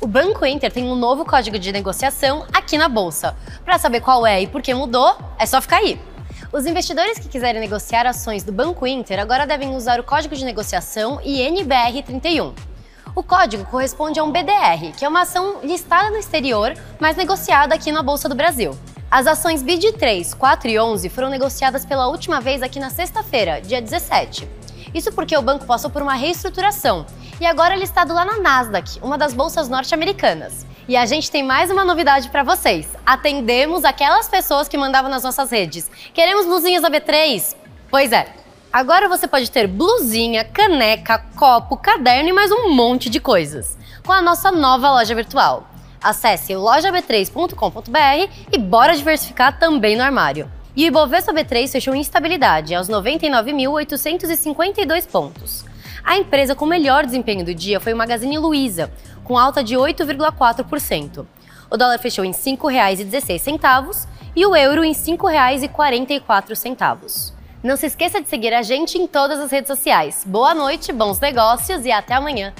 O Banco Inter tem um novo código de negociação aqui na bolsa. Para saber qual é e por que mudou, é só ficar aí. Os investidores que quiserem negociar ações do Banco Inter agora devem usar o código de negociação INBR31. O código corresponde a um BDR, que é uma ação listada no exterior, mas negociada aqui na Bolsa do Brasil. As ações BID 3, 4 e 11 foram negociadas pela última vez aqui na sexta-feira, dia 17. Isso porque o banco passou por uma reestruturação e agora é listado lá na Nasdaq, uma das bolsas norte-americanas. E a gente tem mais uma novidade para vocês. Atendemos aquelas pessoas que mandavam nas nossas redes. Queremos blusinhas da B3? Pois é. Agora você pode ter blusinha, caneca, copo, caderno e mais um monte de coisas com a nossa nova loja virtual. Acesse lojab3.com.br e bora diversificar também no armário. E o Ibovespa B3 fechou em estabilidade aos 99.852 pontos. A empresa com melhor desempenho do dia foi o Magazine Luiza, com alta de 8,4%. O dólar fechou em R$ 5,16 e o euro em R$ 5,44. Não se esqueça de seguir a gente em todas as redes sociais. Boa noite, bons negócios e até amanhã!